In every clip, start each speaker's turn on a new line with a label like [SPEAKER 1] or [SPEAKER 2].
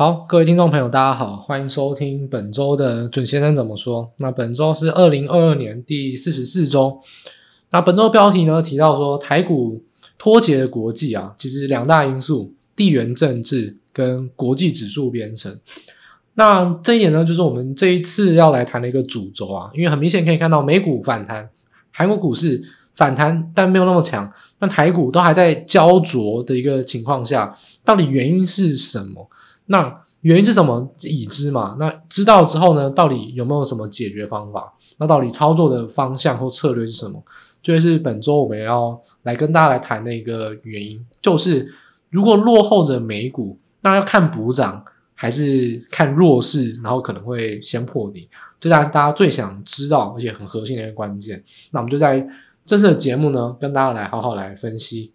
[SPEAKER 1] 好，各位听众朋友，大家好，欢迎收听本周的准先生怎么说。那本周是二零二二年第四十四周。那本周标题呢，提到说台股脱节的国际啊，其实两大因素：地缘政治跟国际指数编程。那这一点呢，就是我们这一次要来谈的一个主轴啊。因为很明显可以看到，美股反弹，韩国股市反弹，但没有那么强。那台股都还在焦灼的一个情况下，到底原因是什么？那原因是什么？已知嘛？那知道之后呢？到底有没有什么解决方法？那到底操作的方向或策略是什么？就是本周我们要来跟大家来谈的一个原因，就是如果落后着美股，那要看补涨还是看弱势？然后可能会先破底，这大概是大家最想知道而且很核心的一个关键。那我们就在这次的节目呢，跟大家来好好来分析。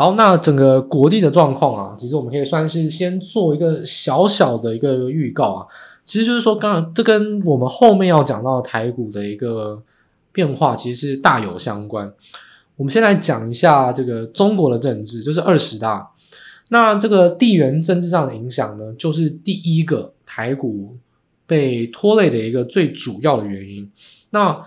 [SPEAKER 1] 好，那整个国际的状况啊，其实我们可以算是先做一个小小的一个预告啊。其实就是说，刚刚这跟我们后面要讲到台股的一个变化，其实是大有相关。我们先来讲一下这个中国的政治，就是二十大。那这个地缘政治上的影响呢，就是第一个台股被拖累的一个最主要的原因。那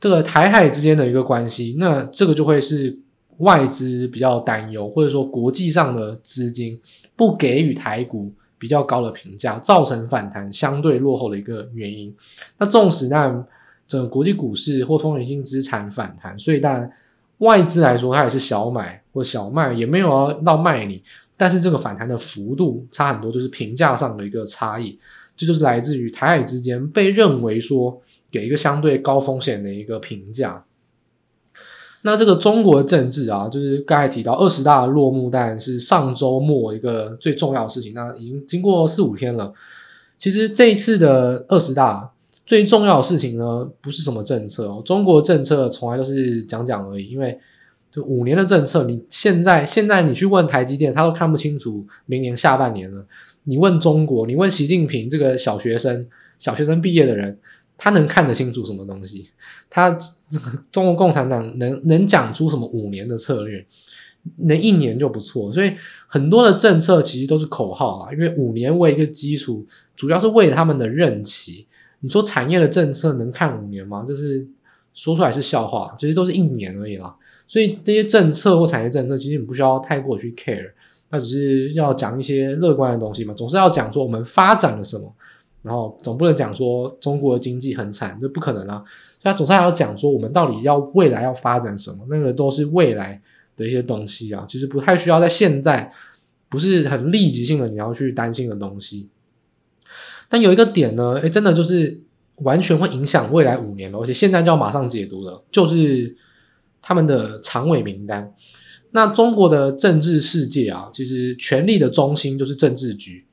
[SPEAKER 1] 这个台海之间的一个关系，那这个就会是。外资比较担忧，或者说国际上的资金不给予台股比较高的评价，造成反弹相对落后的一个原因。那纵使让整个国际股市或风险性资产反弹，所以当然外资来说，它也是小买或小卖，也没有要到卖你。但是这个反弹的幅度差很多，就是评价上的一个差异，这就，就是来自于台海之间被认为说给一个相对高风险的一个评价。那这个中国政治啊，就是刚才提到二十大落幕，但是上周末一个最重要的事情。那已经经过四五天了。其实这一次的二十大最重要的事情呢，不是什么政策哦，中国政策从来都是讲讲而已。因为就五年的政策，你现在现在你去问台积电，他都看不清楚明年下半年了。你问中国，你问习近平这个小学生，小学生毕业的人。他能看得清楚什么东西？他这 个中国共产党能能讲出什么五年的策略？能一年就不错。所以很多的政策其实都是口号啊，因为五年为一个基础，主要是为了他们的任期。你说产业的政策能看五年吗？这是说出来是笑话，其实都是一年而已啦。所以这些政策或产业政策，其实你不需要太过去 care，那只是要讲一些乐观的东西嘛，总是要讲说我们发展了什么。然后总不能讲说中国的经济很惨，这不可能啊！他总是还要讲说我们到底要未来要发展什么，那个都是未来的一些东西啊，其实不太需要在现在，不是很立即性的你要去担心的东西。但有一个点呢，诶，真的就是完全会影响未来五年了，而且现在就要马上解读了，就是他们的常委名单。那中国的政治世界啊，其实权力的中心就是政治局。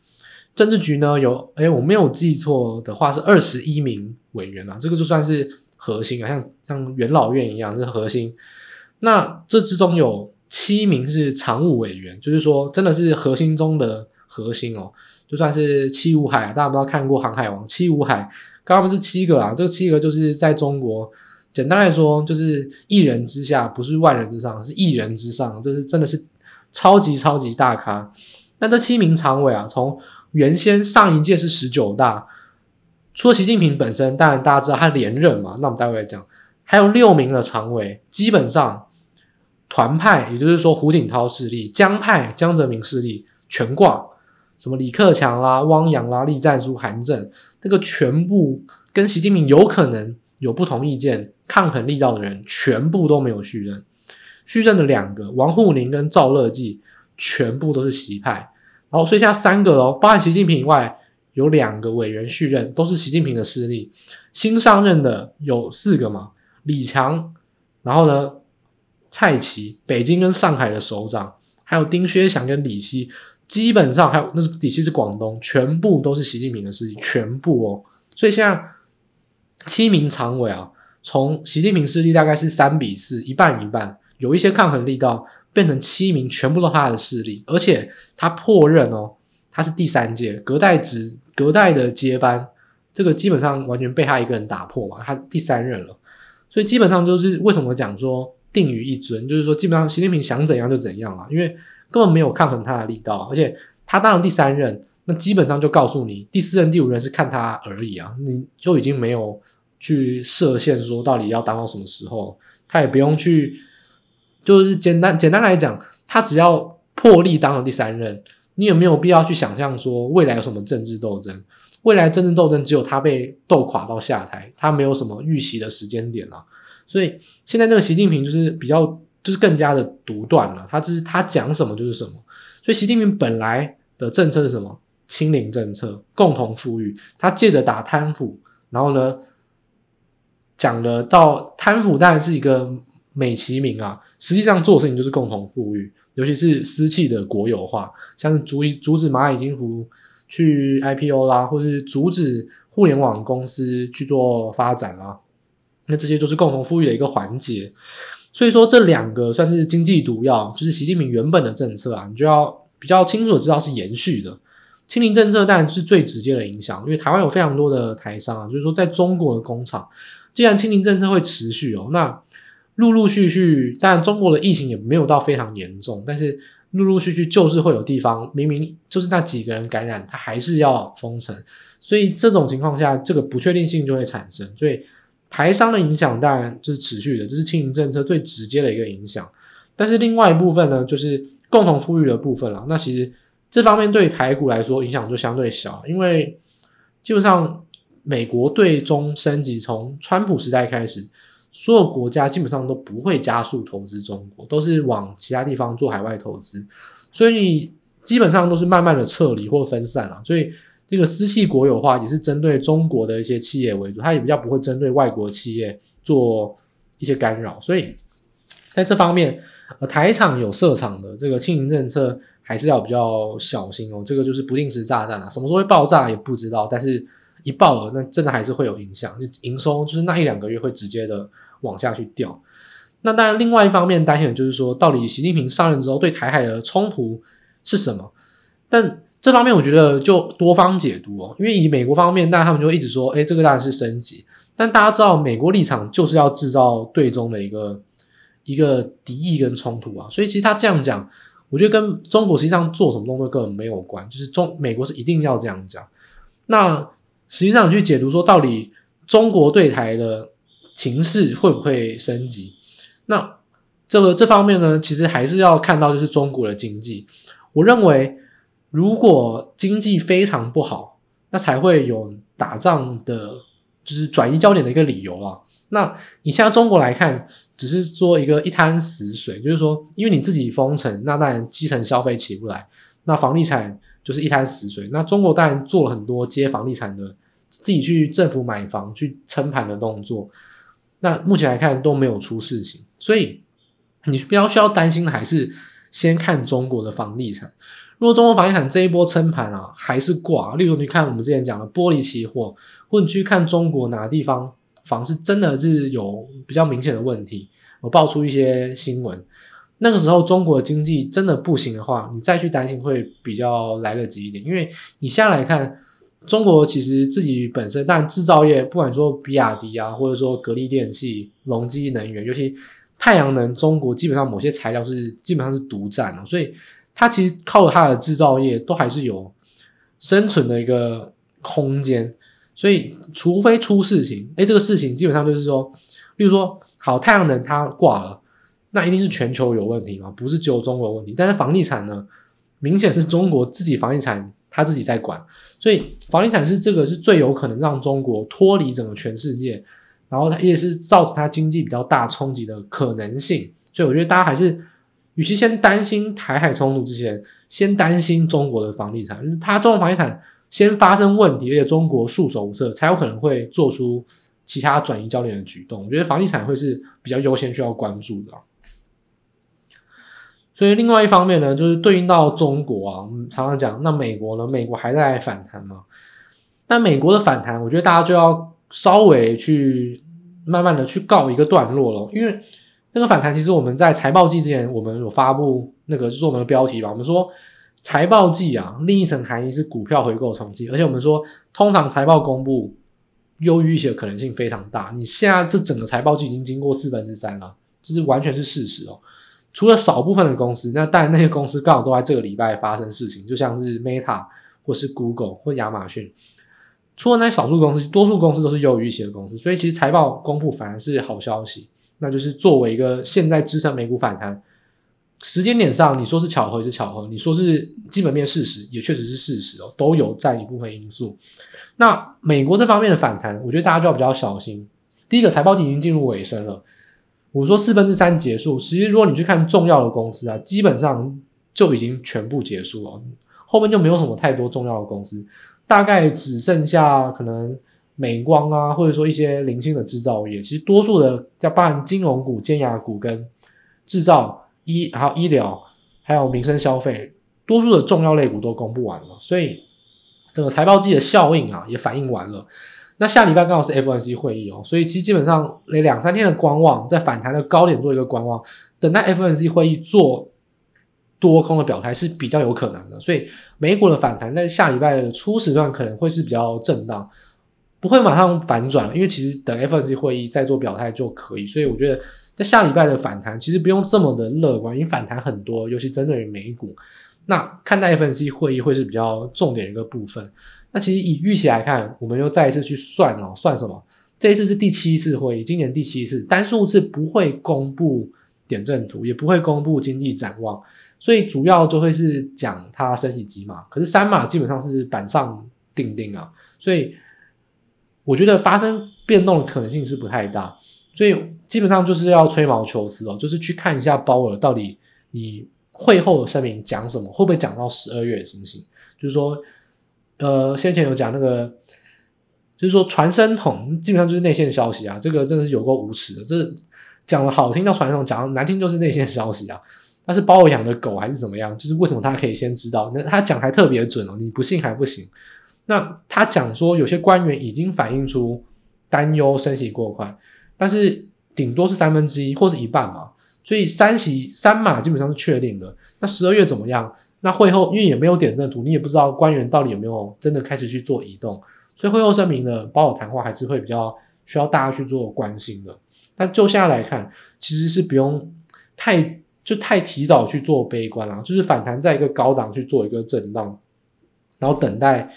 [SPEAKER 1] 政治局呢有，诶，我没有记错的话是二十一名委员啊，这个就算是核心啊，像像元老院一样，这是核心。那这之中有七名是常务委员，就是说真的是核心中的核心哦，就算是七武海，大家不知道看过《航海王》，七武海刚刚不是七个啊，这七个就是在中国，简单来说就是一人之下，不是万人之上，是一人之上，这是真的是超级超级大咖。那这七名常委啊，从原先上一届是十九大，除了习近平本身，当然大家知道他连任嘛。那我们待会再讲，还有六名的常委，基本上团派，也就是说胡锦涛势力、江派、江泽民势力全挂，什么李克强啦、汪洋啦、栗战书、韩正，这个全部跟习近平有可能有不同意见、抗衡力道的人，全部都没有续任。续任的两个，王沪宁跟赵乐际，全部都是习派。然后，剩下三个哦，包含习近平以外，有两个委员续任，都是习近平的势力。新上任的有四个嘛，李强，然后呢，蔡奇，北京跟上海的首长，还有丁薛祥跟李希，基本上还有那李希是广东，全部都是习近平的势力，全部哦。所以现在七名常委啊，从习近平势力大概是三比四，一半一半，有一些抗衡力道。变成七名，全部都他的势力，而且他破任哦，他是第三届，隔代执隔代的接班，这个基本上完全被他一个人打破嘛，他第三任了，所以基本上就是为什么讲说定于一尊，就是说基本上习近平想怎样就怎样啊，因为根本没有抗衡他的力道，而且他当了第三任，那基本上就告诉你第四任、第五任是看他而已啊，你就已经没有去设限说到底要当到什么时候，他也不用去，就是简单简单来讲，他只要破例当了第三任。你有没有必要去想象说未来有什么政治斗争？未来政治斗争只有他被斗垮到下台，他没有什么预习的时间点了。所以现在这个习近平就是比较就是更加的独断了，他就是他讲什么就是什么。所以习近平本来的政策是什么？清零政策，共同富裕。他借着打贪腐，然后呢讲了到贪腐当然是一个美其名啊，实际上做事情就是共同富裕。尤其是私企的国有化，像是阻阻止蚂蚁金服去 IPO 啦，或是阻止互联网公司去做发展啦，那这些都是共同富裕的一个环节。所以说，这两个算是经济毒药，就是习近平原本的政策啊，你就要比较清楚的知道是延续的。清零政策当然是最直接的影响，因为台湾有非常多的台商啊，就是说在中国的工厂，既然清零政策会持续哦，那。陆陆续续，当然中国的疫情也没有到非常严重，但是陆陆续续就是会有地方明明就是那几个人感染，他还是要封城，所以这种情况下，这个不确定性就会产生。所以台商的影响当然就是持续的，这是清零政策最直接的一个影响。但是另外一部分呢，就是共同富裕的部分了。那其实这方面对台股来说影响就相对小，因为基本上美国对中升级从川普时代开始。所有国家基本上都不会加速投资中国，都是往其他地方做海外投资，所以基本上都是慢慢的撤离或分散了。所以这个私企国有化也是针对中国的一些企业为主，它也比较不会针对外国企业做一些干扰。所以在这方面，呃，台厂有设厂的这个清零政策还是要比较小心哦。这个就是不定时炸弹啊，什么时候会爆炸也不知道，但是一爆了，那真的还是会有影响，就营收就是那一两个月会直接的。往下去掉，那当然，另外一方面担心的就是说，到底习近平上任之后对台海的冲突是什么？但这方面我觉得就多方解读哦，因为以美国方面，那他们就一直说，哎，这个当然是升级。但大家知道，美国立场就是要制造对中的一个一个敌意跟冲突啊，所以其实他这样讲，我觉得跟中国实际上做什么动作根本没有关，就是中美国是一定要这样讲。那实际上你去解读说，到底中国对台的。情势会不会升级？那这个这方面呢，其实还是要看到就是中国的经济。我认为，如果经济非常不好，那才会有打仗的，就是转移焦点的一个理由啊。那你现在中国来看，只是做一个一滩死水，就是说，因为你自己封城，那当然基层消费起不来，那房地产就是一滩死水。那中国当然做了很多接房地产的，自己去政府买房去撑盘的动作。那目前来看都没有出事情，所以你比较需要担心的还是先看中国的房地产。如果中国房地产这一波撑盘啊还是挂，例如你看我们之前讲的玻璃期货，或者你去看中国哪个地方房市真的是有比较明显的问题，我爆出一些新闻，那个时候中国经济真的不行的话，你再去担心会比较来得及一点，因为你现在来看。中国其实自己本身，但制造业不管说比亚迪啊，或者说格力电器、隆基能源，尤其太阳能，中国基本上某些材料是基本上是独占的，所以它其实靠它的制造业都还是有生存的一个空间。所以除非出事情，诶，这个事情基本上就是说，例如说好太阳能它挂了，那一定是全球有问题嘛，不是只有中国有问题。但是房地产呢，明显是中国自己房地产。他自己在管，所以房地产是这个是最有可能让中国脱离整个全世界，然后它也是造成它经济比较大冲击的可能性。所以我觉得大家还是，与其先担心台海冲突之前，先担心中国的房地产。它中国房地产先发生问题，而且中国束手无策，才有可能会做出其他转移焦点的举动。我觉得房地产会是比较优先需要关注的。所以另外一方面呢，就是对应到中国啊，我们常常讲，那美国呢？美国还在反弹嘛？那美国的反弹，我觉得大家就要稍微去慢慢的去告一个段落了，因为那个反弹，其实我们在财报季之前，我们有发布那个就是我们的标题吧，我们说财报季啊，另一层含义是股票回购冲击，而且我们说，通常财报公布优于预期的可能性非常大。你现在这整个财报季已经经过四分之三了，这是完全是事实哦。除了少部分的公司，那但那些公司刚好都在这个礼拜发生事情，就像是 Meta 或是 Google 或亚马逊。除了那少数公司，多数公司都是优于预期的公司，所以其实财报公布反而是好消息。那就是作为一个现在支撑美股反弹时间点上，你说是巧合也是巧合，你说是基本面事实也确实是事实哦，都有占一部分因素。那美国这方面的反弹，我觉得大家就要比较小心。第一个，财报季已经进入尾声了，我说四分之三结束，其实如果你去看重要的公司啊，基本上就已经全部结束了，后面就没有什么太多重要的公司。大概只剩下可能美光啊，或者说一些零星的制造业。其实多数的，在办金融股、尖牙股跟制造、医还有医疗，还有民生消费，多数的重要类股都公布完了。所以整个财报季的效应啊，也反映完了。那下礼拜刚好是 FOMC 会议哦，所以其实基本上那两三天的观望，在反弹的高点做一个观望，等待 FOMC 会议做。多空的表态是比较有可能的，所以美股的反弹在下礼拜的初始段可能会是比较震荡，不会马上反转，因为其实等 FOMC 会议再做表态就可以。所以我觉得在下礼拜的反弹其实不用这么的乐观，因为反弹很多，尤其针对于美股。那看待 FOMC 会议会是比较重点一个部分。那其实以预期来看，我们又再一次去算哦，算什么？这一次是第七次会议，今年第七次单数次不会公布点阵图，也不会公布经济展望。所以主要就会是讲它升息几码，可是三码基本上是板上钉钉啊，所以我觉得发生变动的可能性是不太大，所以基本上就是要吹毛求疵哦，就是去看一下鲍尔到底你会后的声明讲什么，会不会讲到十二月的情形？就是说，呃，先前有讲那个，就是说传声筒基本上就是内线消息啊，这个真的是有够无耻的，这讲的好听叫传声筒，讲的难听就是内线消息啊。他是鲍尔养的狗还是怎么样？就是为什么他可以先知道？那他讲还特别准哦，你不信还不行。那他讲说有些官员已经反映出担忧升息过快，但是顶多是三分之一或是一半嘛，所以三息三码基本上是确定的。那十二月怎么样？那会后因为也没有点阵图，你也不知道官员到底有没有真的开始去做移动，所以会后声明的包尔谈话还是会比较需要大家去做关心的。但就现在来看，其实是不用太。就太提早去做悲观了，就是反弹在一个高档去做一个震荡，然后等待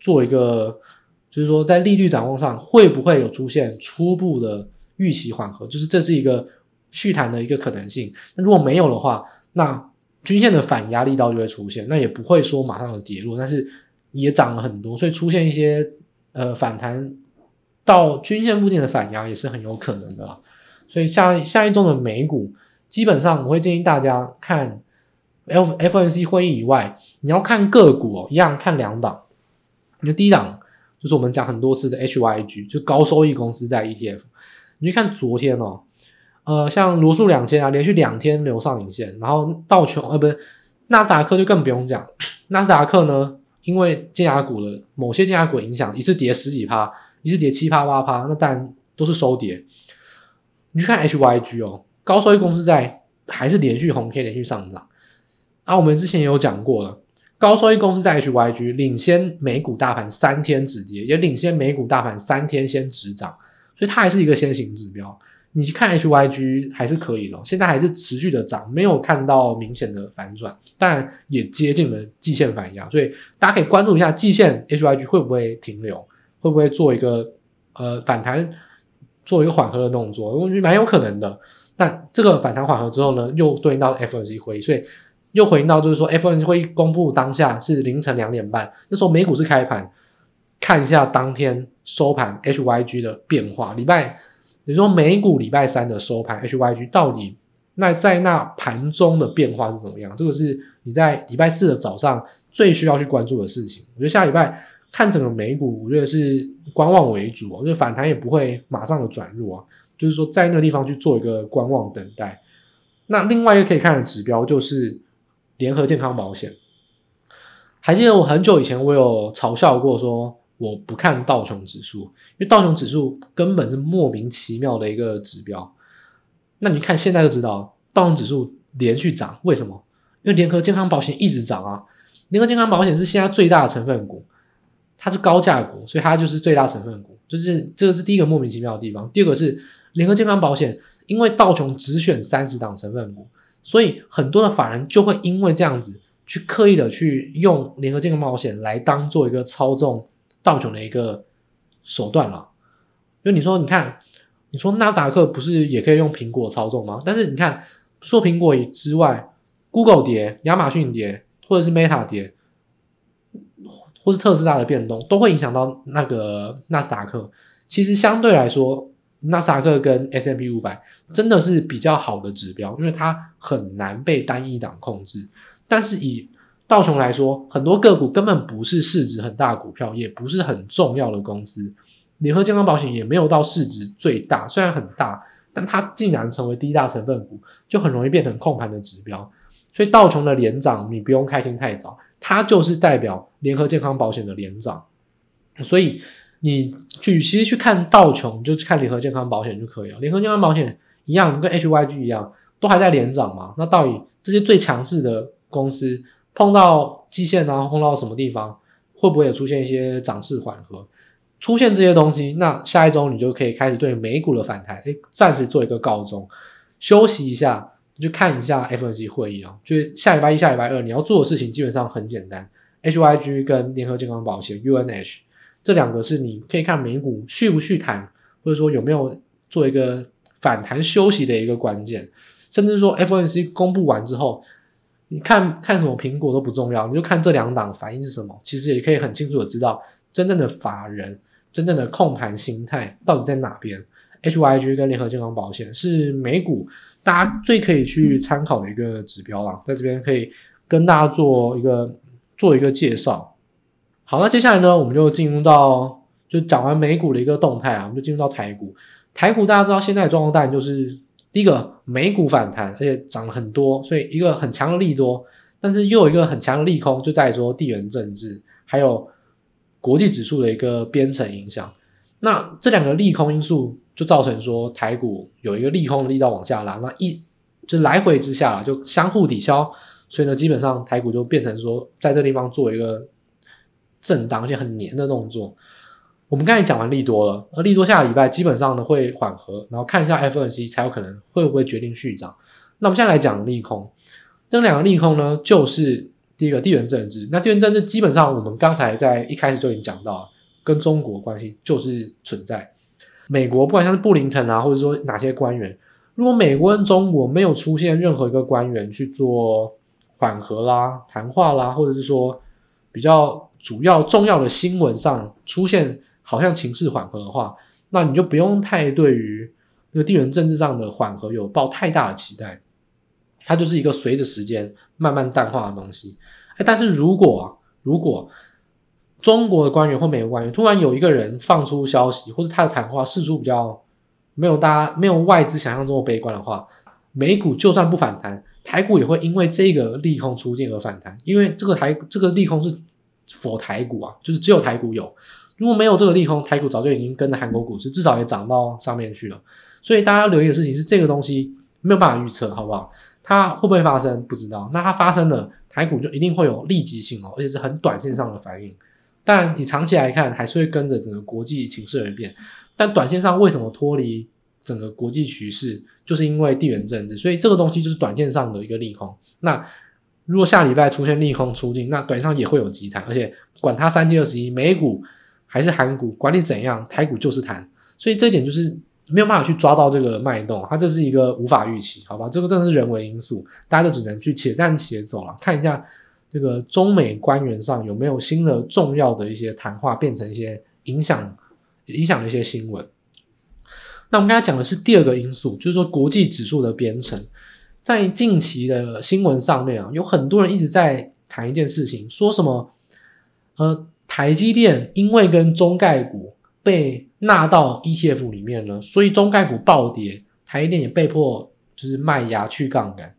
[SPEAKER 1] 做一个，就是说在利率展望上会不会有出现初步的预期缓和，就是这是一个续谈的一个可能性。那如果没有的话，那均线的反压力道就会出现，那也不会说马上有跌落，但是也涨了很多，所以出现一些呃反弹到均线附近的反压也是很有可能的。所以下下一周的美股。基本上我会建议大家看 F F N C 会议以外，你要看个股哦，一样看两档。你的第一档就是我们讲很多次的 HYG，就高收益公司在 ETF。你去看昨天哦，呃，像罗素两千啊，连续两天留上影线，然后道琼呃不是纳斯达克就更不用讲，纳斯达克呢，因为尖牙股的某些尖牙股影响，一次跌十几趴，一次跌七趴八趴，那当然都是收跌。你去看 HYG 哦。高收益公司在还是连续红 K 连续上涨啊！我们之前也有讲过了，高收益公司在 HYG 领先美股大盘三天止跌，也领先美股大盘三天先止涨，所以它还是一个先行指标。你去看 HYG 还是可以的，现在还是持续的涨，没有看到明显的反转，当然也接近了季线反压，所以大家可以关注一下季线 HYG 会不会停留，会不会做一个呃反弹，做一个缓和的动作，我觉得蛮有可能的。但这个反弹缓和之后呢，又对应到 FOMC 会议，所以又回应到就是说 FOMC 会议公布当下是凌晨两点半，那时候美股是开盘，看一下当天收盘 HYG 的变化。礼拜，你说美股礼拜三的收盘 HYG 到底那在那盘中的变化是怎么样？这个是你在礼拜四的早上最需要去关注的事情。我觉得下礼拜看整个美股，我觉得是观望为主，我觉得反弹也不会马上的转入啊。就是说，在那个地方去做一个观望等待。那另外一个可以看的指标就是联合健康保险。还记得我很久以前我有嘲笑过，说我不看道琼指数，因为道琼指数根本是莫名其妙的一个指标。那你看现在就知道，道琼指数连续涨，为什么？因为联合健康保险一直涨啊。联合健康保险是现在最大的成分股，它是高价股，所以它就是最大成分股，就是这个是第一个莫名其妙的地方。第二个是联合健康保险，因为道琼只选三十档成分股，所以很多的法人就会因为这样子去刻意的去用联合健康保险来当做一个操纵道琼的一个手段了。就你说，你看，你说纳斯达克不是也可以用苹果操纵吗？但是你看，说苹果之外，Google 跌，亚马逊跌，或者是 Meta 跌，或是特斯拉的变动，都会影响到那个纳斯达克。其实相对来说，纳斯达克跟 S&P 500真的是比较好的指标，因为它很难被单一档控制。但是以道琼来说，很多个股根本不是市值很大股票，也不是很重要的公司。联合健康保险也没有到市值最大，虽然很大，但它竟然成为第一大成分股，就很容易变成控盘的指标。所以道琼的连涨，你不用开心太早，它就是代表联合健康保险的连涨。所以你与其去看道琼，就看联合健康保险就可以了。联合健康保险一样，跟 HYG 一样，都还在连涨嘛。那到底这些最强势的公司碰到基线啊，碰到什么地方，会不会有出现一些涨势缓和？出现这些东西，那下一周你就可以开始对美股的反弹，诶，暂时做一个告终，休息一下，就看一下 FOMC 会议啊。就是下礼拜一、下礼拜二你要做的事情基本上很简单，HYG 跟联合健康保险 UNH 这两个是你可以看美股续不续弹，或者说有没有做一个反弹休息的一个关键。甚至说 FOMC 公布完之后，你看看什么苹果都不重要，你就看这两档反应是什么，其实也可以很清楚的知道真正的法人。真正的控盘心态到底在哪边？HYG 跟联合健康保险是美股大家最可以去参考的一个指标啦，在这边可以跟大家做一个做一个介绍。好，那接下来呢，我们就进入到就讲完美股的一个动态啊，我们就进入到台股。台股大家知道现在的状况，当然就是第一个美股反弹，而且涨了很多，所以一个很强的利多，但是又有一个很强的利空，就在于说地缘政治还有。国际指数的一个编程影响，那这两个利空因素就造成说台股有一个利空的力道往下拉，那一就来回之下就相互抵消，所以呢，基本上台股就变成说在这地方做一个震荡，而且很黏的动作。我们刚才讲完利多了，而利多下个礼拜基本上呢会缓和，然后看一下 FOMC 才有可能会不会决定续涨。那我们现在来讲利空，这两个利空呢就是。第一个地缘政治，那地缘政治基本上我们刚才在一开始就已经讲到，跟中国关系就是存在。美国不管像是布林肯啊，或者说哪些官员，如果美国跟中国没有出现任何一个官员去做缓和啦、谈话啦，或者是说比较主要重要的新闻上出现好像情势缓和的话，那你就不用太对于那个地缘政治上的缓和有抱太大的期待。它就是一个随着时间慢慢淡化的东西，哎，但是如果啊，如果中国的官员或美国官员突然有一个人放出消息，或者他的谈话事出比较没有大家没有外资想象中的悲观的话，美股就算不反弹，台股也会因为这个利空出尽而反弹，因为这个台这个利空是 for 台股啊，就是只有台股有，如果没有这个利空，台股早就已经跟着韩国股市至少也涨到上面去了，所以大家要留意的事情是这个东西没有办法预测，好不好？它会不会发生？不知道。那它发生了，台股就一定会有立即性哦，而且是很短线上的反应。但你长期来看，还是会跟着整个国际情势而变。但短线上为什么脱离整个国际局势？就是因为地缘政治，所以这个东西就是短线上的一个利空。那如果下礼拜出现利空出尽，那短上也会有急弹，而且管它三七二十一，美股还是韩股，管你怎样，台股就是弹。所以这一点就是。没有办法去抓到这个脉动，它这是一个无法预期，好吧？这个真的是人为因素，大家就只能去且战且走了，看一下这个中美官员上有没有新的重要的一些谈话，变成一些影响影响的一些新闻。那我们刚才讲的是第二个因素，就是说国际指数的编程，在近期的新闻上面啊，有很多人一直在谈一件事情，说什么呃，台积电因为跟中概股被纳到 ETF 里面了，所以中概股暴跌，台积电也被迫就是卖压去杠杆。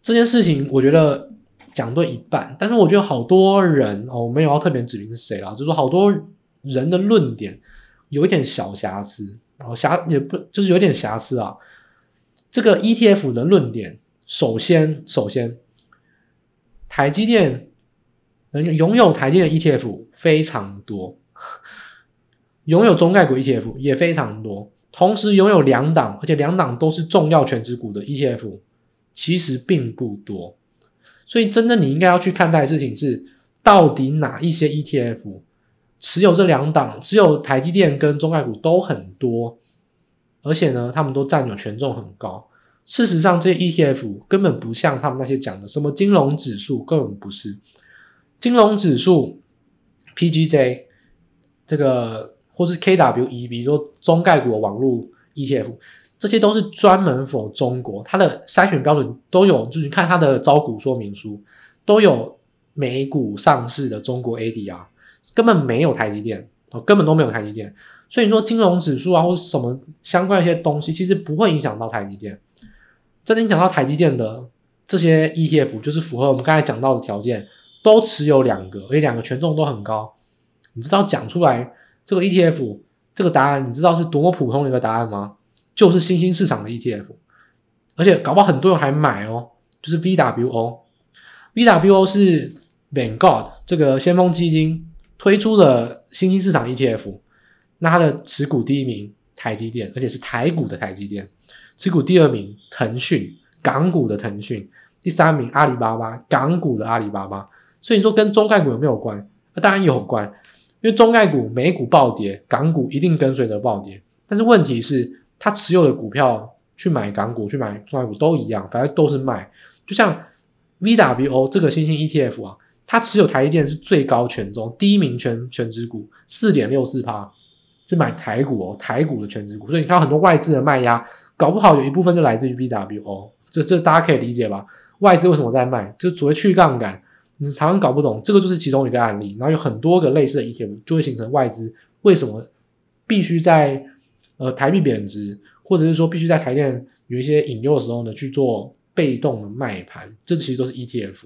[SPEAKER 1] 这件事情我觉得讲对一半，但是我觉得好多人哦，我没有要特别指明是谁啦，就是说好多人的论点有一点小瑕疵，然后瑕也不就是有点瑕疵啊。这个 ETF 的论点，首先首先，台积电能拥有台积电 ETF 非常多，拥有中概股 ETF 也非常多，同时拥有两档，而且两档都是重要全值股的 ETF，其实并不多。所以，真正你应该要去看待的事情是，到底哪一些 ETF 持有这两档，持有台积电跟中概股都很多，而且呢，他们都占有权重很高。事实上，这些 ETF 根本不像他们那些讲的什么金融指数，根本不是金融指数，PGJ 这个或是 KWE，比如说中概股的网络 ETF。这些都是专门否中国，它的筛选标准都有，就是看它的招股说明书都有美股上市的中国 ADR，根本没有台积电哦，根本都没有台积电。所以你说金融指数啊，或者什么相关一些东西，其实不会影响到台积电。真的影响到台积电的这些 ETF，就是符合我们刚才讲到的条件，都持有两个，而且两个权重都很高。你知道讲出来这个 ETF 这个答案，你知道是多么普通的一个答案吗？就是新兴市场的 ETF，而且搞不好很多人还买哦。就是 VWO，VWO 是 Vanguard 这个先锋基金推出了新兴市场 ETF。那它的持股第一名台积电，而且是台股的台积电；持股第二名腾讯，港股的腾讯；第三名阿里巴巴，港股的阿里巴巴。所以你说跟中概股有没有关？那当然有关，因为中概股美股暴跌，港股一定跟随着暴跌。但是问题是。他持有的股票去买港股、去买中概股都一样，反正都是卖。就像 VWO 这个新兴 ETF 啊，它持有台积电是最高权重，第一名权权值股四点六四趴，是买台股哦，台股的权值股。所以你看很多外资的卖压，搞不好有一部分就来自于 VWO。这这大家可以理解吧？外资为什么在卖？就所谓去杠杆，你常常搞不懂，这个就是其中一个案例。然后有很多个类似的 ETF 就会形成外资为什么必须在。呃，台币贬值，或者是说必须在台电有一些引诱的时候呢，去做被动的卖盘，这其实都是 ETF，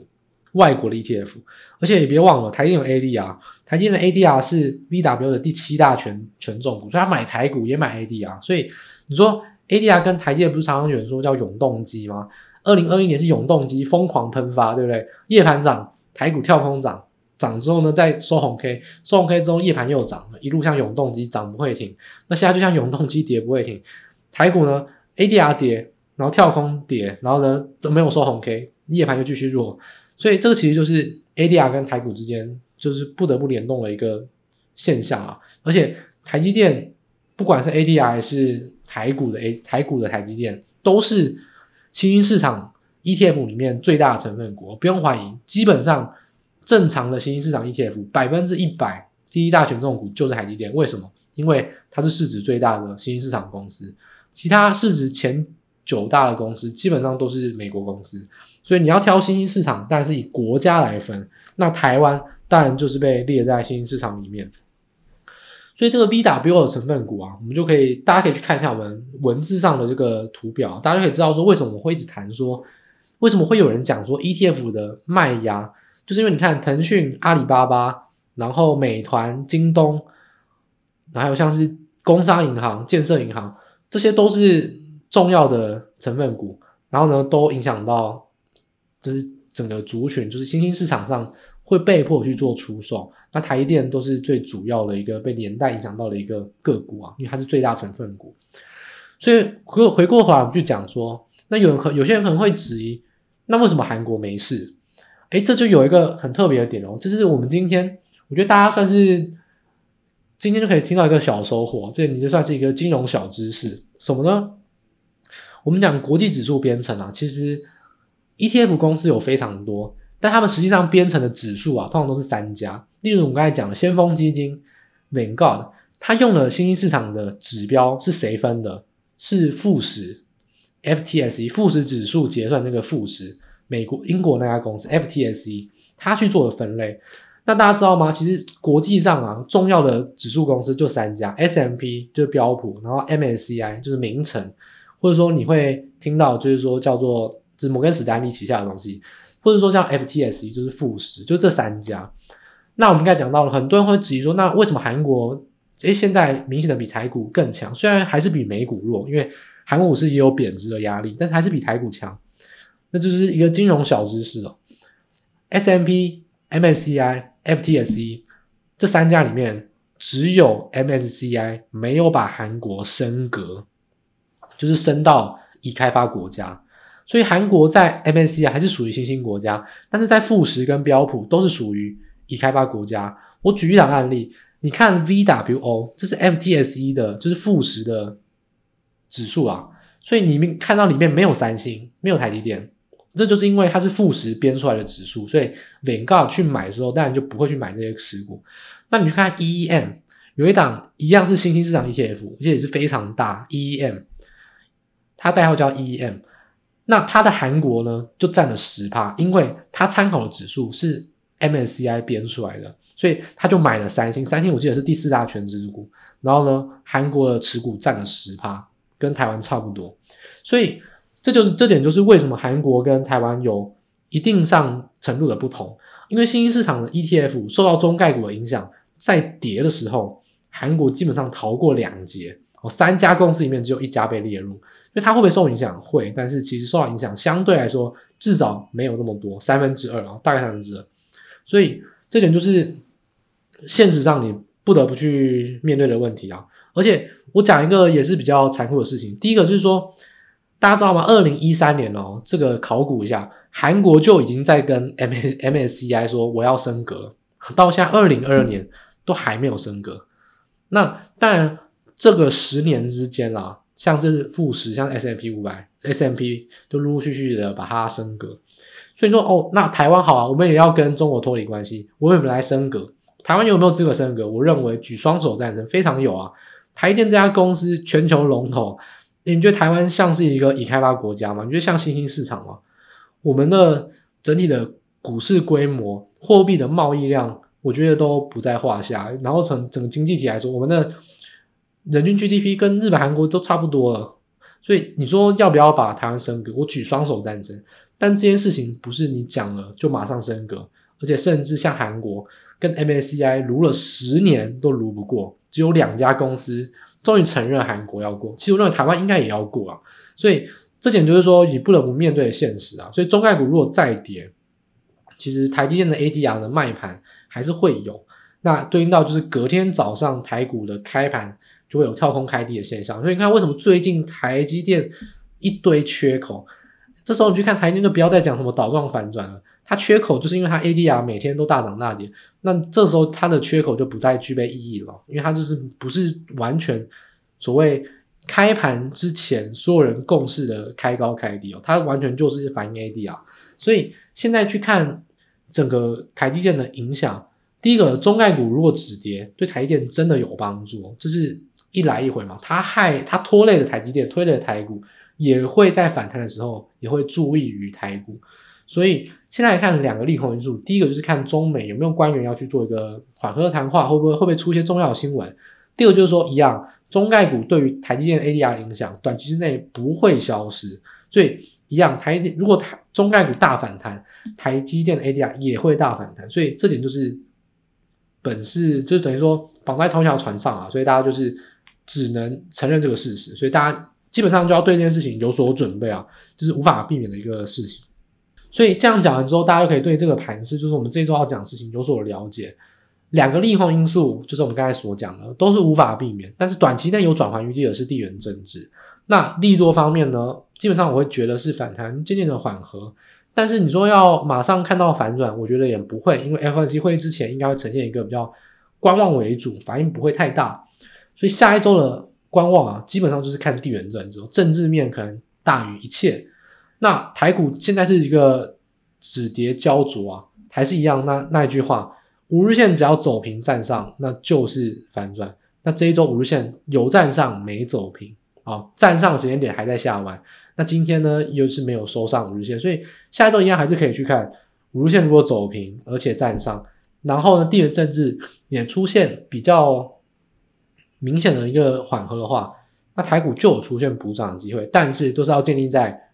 [SPEAKER 1] 外国的 ETF。而且也别忘了，台电有 ADR，台电的 ADR 是 VW 的第七大权权重股，所以他买台股也买 ADR。所以你说 ADR 跟台电不是常常有人说叫永动机吗？二零二一年是永动机疯狂喷发，对不对？夜盘涨，台股跳空涨。涨之后呢，再收红 K，收红 K 之后夜盘又涨了，一路像永动机涨不会停。那现在就像永动机跌不会停，台股呢 ADR 跌，然后跳空跌，然后呢都没有收红 K，夜盘又继续弱，所以这个其实就是 ADR 跟台股之间就是不得不联动的一个现象啊。而且台积电不管是 ADR 还是台股的 A 台股的台积电，都是新兴市场 ETF 里面最大的成分股，不用怀疑，基本上。正常的新兴市场 ETF 百分之一百第一大权重股就是台积电，为什么？因为它是市值最大的新兴市场公司，其他市值前九大的公司基本上都是美国公司，所以你要挑新兴市场，当然是以国家来分。那台湾当然就是被列在新兴市场里面。所以这个 VW 的成分股啊，我们就可以大家可以去看一下我们文字上的这个图表，大家就可以知道说为什么我会一直谈说，为什么会有人讲说 ETF 的卖压。就是因为你看腾讯、阿里巴巴，然后美团、京东，还有像是工商银行、建设银行，这些都是重要的成分股，然后呢，都影响到就是整个族群，就是新兴市场上会被迫去做出售。那台积电都是最主要的一个被连带影响到的一个个股啊，因为它是最大成分股。所以回回过头来，我们就讲说，那有人可有些人可能会质疑，那为什么韩国没事？诶，这就有一个很特别的点哦，就是我们今天，我觉得大家算是今天就可以听到一个小收获，这你就算是一个金融小知识，什么呢？我们讲国际指数编程啊，其实 ETF 公司有非常多，但他们实际上编程的指数啊，通常都是三家。例如我们刚才讲的先锋基金 Vanguard，它用了新兴市场的指标是谁分的？是富时 FTSE 富时指数结算那个富时。美国、英国那家公司 FTSE，他去做的分类。那大家知道吗？其实国际上啊，重要的指数公司就三家：S M P 就是标普，然后 MSCI 就是名城，或者说你会听到就是说叫做是摩根史丹利旗下的东西，或者说像 FTSE 就是富时，就这三家。那我们刚才讲到了，很多人会质疑说，那为什么韩国诶现在明显的比台股更强？虽然还是比美股弱，因为韩国股市也有贬值的压力，但是还是比台股强。那就是一个金融小知识哦。S M P MSCI、FTSE 这三家里面，只有 MSCI 没有把韩国升格，就是升到已开发国家。所以韩国在 MSCI 还是属于新兴国家，但是在富时跟标普都是属于已开发国家。我举一档案例，你看 VWO，这是 FTSE 的，就是富时的指数啊。所以你们看到里面没有三星，没有台积电。这就是因为它是富时编出来的指数，所以 Vanguard 去买的时候，当然就不会去买这些持股。那你去看 EEM，有一档一样是新兴市场 ETF，而且也是非常大。EEM，它代号叫 EEM。那它的韩国呢，就占了十趴，因为它参考的指数是 MSCI 编出来的，所以他就买了三星。三星我记得是第四大权值股，然后呢，韩国的持股占了十趴，跟台湾差不多，所以。这就是这点，就是为什么韩国跟台湾有一定上程度的不同。因为新兴市场的 ETF 受到中概股的影响，在跌的时候，韩国基本上逃过两劫。哦，三家公司里面只有一家被列入，所以它会不会受影响？会，但是其实受到影响相对来说至少没有那么多，三分之二啊，大概三分之二。所以这点就是现实上你不得不去面对的问题啊。而且我讲一个也是比较残酷的事情，第一个就是说。大家知道吗？二零一三年哦，这个考古一下，韩国就已经在跟 M MSCI 说我要升格，到现在二零二二年都还没有升格。那当然，这个十年之间啦，像是富时，像 S M P 五百、，S M P 就陆陆续续的把它升格。所以说哦，那台湾好啊，我们也要跟中国脱离关系，我们来升格。台湾有没有资格升格？我认为举双手赞成，非常有啊。台电这家公司全球龙头。你觉得台湾像是一个已开发国家吗？你觉得像新兴市场吗？我们的整体的股市规模、货币的贸易量，我觉得都不在话下。然后从整个经济体来说，我们的人均 GDP 跟日本、韩国都差不多了。所以你说要不要把台湾升格？我举双手赞成。但这件事情不是你讲了就马上升格，而且甚至像韩国跟 MSCI 撸了十年都撸不过，只有两家公司。终于承认韩国要过，其实我认为台湾应该也要过啊，所以这点就是说你不得不面对的现实啊。所以中概股如果再跌，其实台积电的 ADR 的卖盘还是会有，那对应到就是隔天早上台股的开盘就会有跳空开低的现象。所以你看为什么最近台积电一堆缺口，这时候你去看台积电就不要再讲什么倒状反转了。它缺口就是因为它 ADR 每天都大涨大跌，那这时候它的缺口就不再具备意义了，因为它就是不是完全所谓开盘之前所有人共识的开高开低哦，它完全就是反映 ADR。所以现在去看整个台积电的影响，第一个中概股如果止跌，对台积电真的有帮助，就是一来一回嘛，它害它拖累了台积电，推了台股，也会在反弹的时候也会注意于台股。所以现在看两个利空因素，第一个就是看中美有没有官员要去做一个缓和的谈话，会不会会不会出一些重要的新闻。第二个就是说一样，中概股对于台积电 ADR 的影响，短期之内不会消失。所以一样，台如果台中概股大反弹，台积电的 ADR 也会大反弹。所以这点就是本是就是等于说绑在同一条船上啊，所以大家就是只能承认这个事实。所以大家基本上就要对这件事情有所准备啊，就是无法避免的一个事情。所以这样讲完之后，大家就可以对这个盘势，就是我们这周要讲的事情有所了解。两个利空因素，就是我们刚才所讲的，都是无法避免。但是短期内有转圜余地的是地缘政治。那利多方面呢，基本上我会觉得是反弹渐渐的缓和。但是你说要马上看到反转，我觉得也不会，因为 FOMC 会议之前应该会呈现一个比较观望为主，反应不会太大。所以下一周的观望啊，基本上就是看地缘政治，政治面可能大于一切。那台股现在是一个止跌焦灼啊，还是一样那那一句话，五日线只要走平站上，那就是反转。那这一周五日线有站上没走平啊，站上的时间点还在下弯。那今天呢又是没有收上五日线，所以下一周一样还是可以去看五日线如果走平而且站上，然后呢地缘政治也出现比较明显的一个缓和的话，那台股就有出现补涨的机会，但是都是要建立在。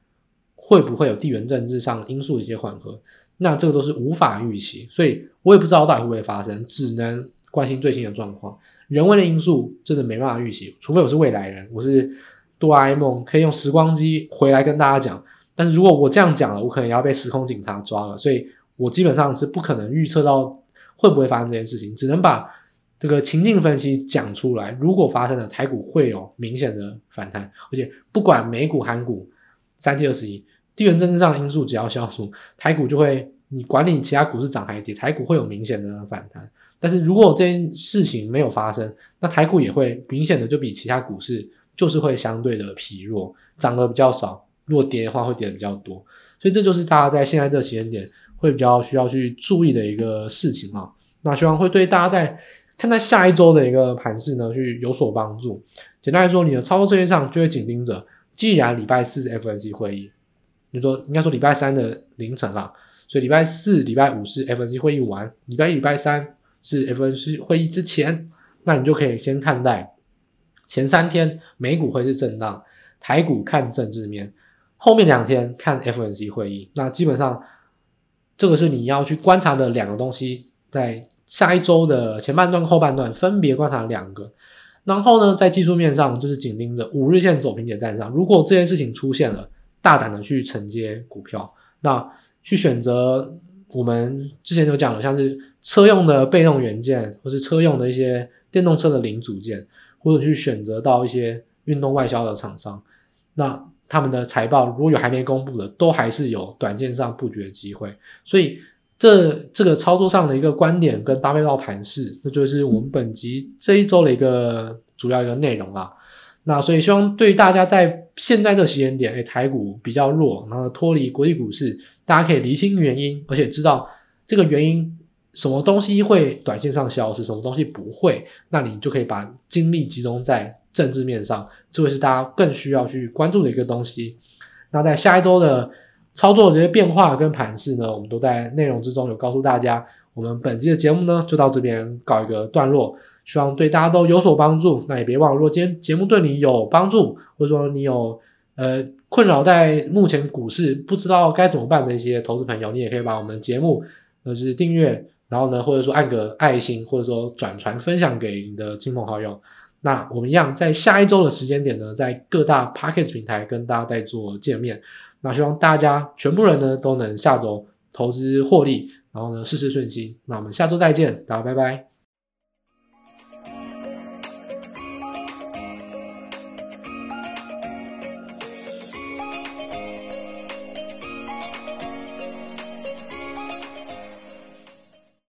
[SPEAKER 1] 会不会有地缘政治上因素的一些缓和？那这个都是无法预期，所以我也不知道到底会不会发生，只能关心最新的状况。人为的因素真的没办法预期，除非我是未来人，我是哆啦 A 梦，可以用时光机回来跟大家讲。但是如果我这样讲了，我可能要被时空警察抓了，所以我基本上是不可能预测到会不会发生这件事情，只能把这个情境分析讲出来。如果发生了，台股会有明显的反弹，而且不管美股、韩股，三七二十一，地缘政治上的因素只要消除，台股就会，你管理其他股市涨还跌，台股会有明显的反弹。但是如果这件事情没有发生，那台股也会明显的就比其他股市就是会相对的疲弱，涨得比较少，如果跌的话会跌得比较多。所以这就是大家在现在这个时间点会比较需要去注意的一个事情啊。那希望会对大家在看待下一周的一个盘势呢，去有所帮助。简单来说，你的操作策略上就会紧盯着，既然礼拜四是 FNC 会议，你说应该说礼拜三的凌晨啦，所以礼拜四、礼拜五是 FNC 会议完，礼拜一、礼拜三。是 FNC 会议之前，那你就可以先看待前三天美股会是震荡，台股看政治面，后面两天看 FNC 会议。那基本上这个是你要去观察的两个东西，在下一周的前半段、后半段分别观察两个。然后呢，在技术面上就是紧盯着五日线走平点站上，如果这件事情出现了，大胆的去承接股票，那去选择我们之前有讲的，像是。车用的备用元件，或是车用的一些电动车的零组件，或者去选择到一些运动外销的厂商，那他们的财报如果有还没公布的，都还是有短线上布局的机会。所以这这个操作上的一个观点跟搭配到盘势，那就是我们本集这一周的一个主要一个内容啦。那所以希望对大家在现在这个时间点，诶，台股比较弱，然后脱离国际股市，大家可以厘清原因，而且知道这个原因。什么东西会短线上消失，什么东西不会，那你就可以把精力集中在政治面上，这会是大家更需要去关注的一个东西。那在下一周的操作这些变化跟盘势呢，我们都在内容之中有告诉大家。我们本期的节目呢，就到这边告一个段落，希望对大家都有所帮助。那也别忘了，如果今天节目对你有帮助，或者说你有呃困扰在目前股市不知道该怎么办的一些投资朋友，你也可以把我们的节目就是订阅。然后呢，或者说按个爱心，或者说转传分享给你的亲朋好友。那我们一样在下一周的时间点呢，在各大 Podcast 平台跟大家再做见面。那希望大家全部人呢都能下周投资获利，然后呢事事顺心。那我们下周再见，大家拜拜。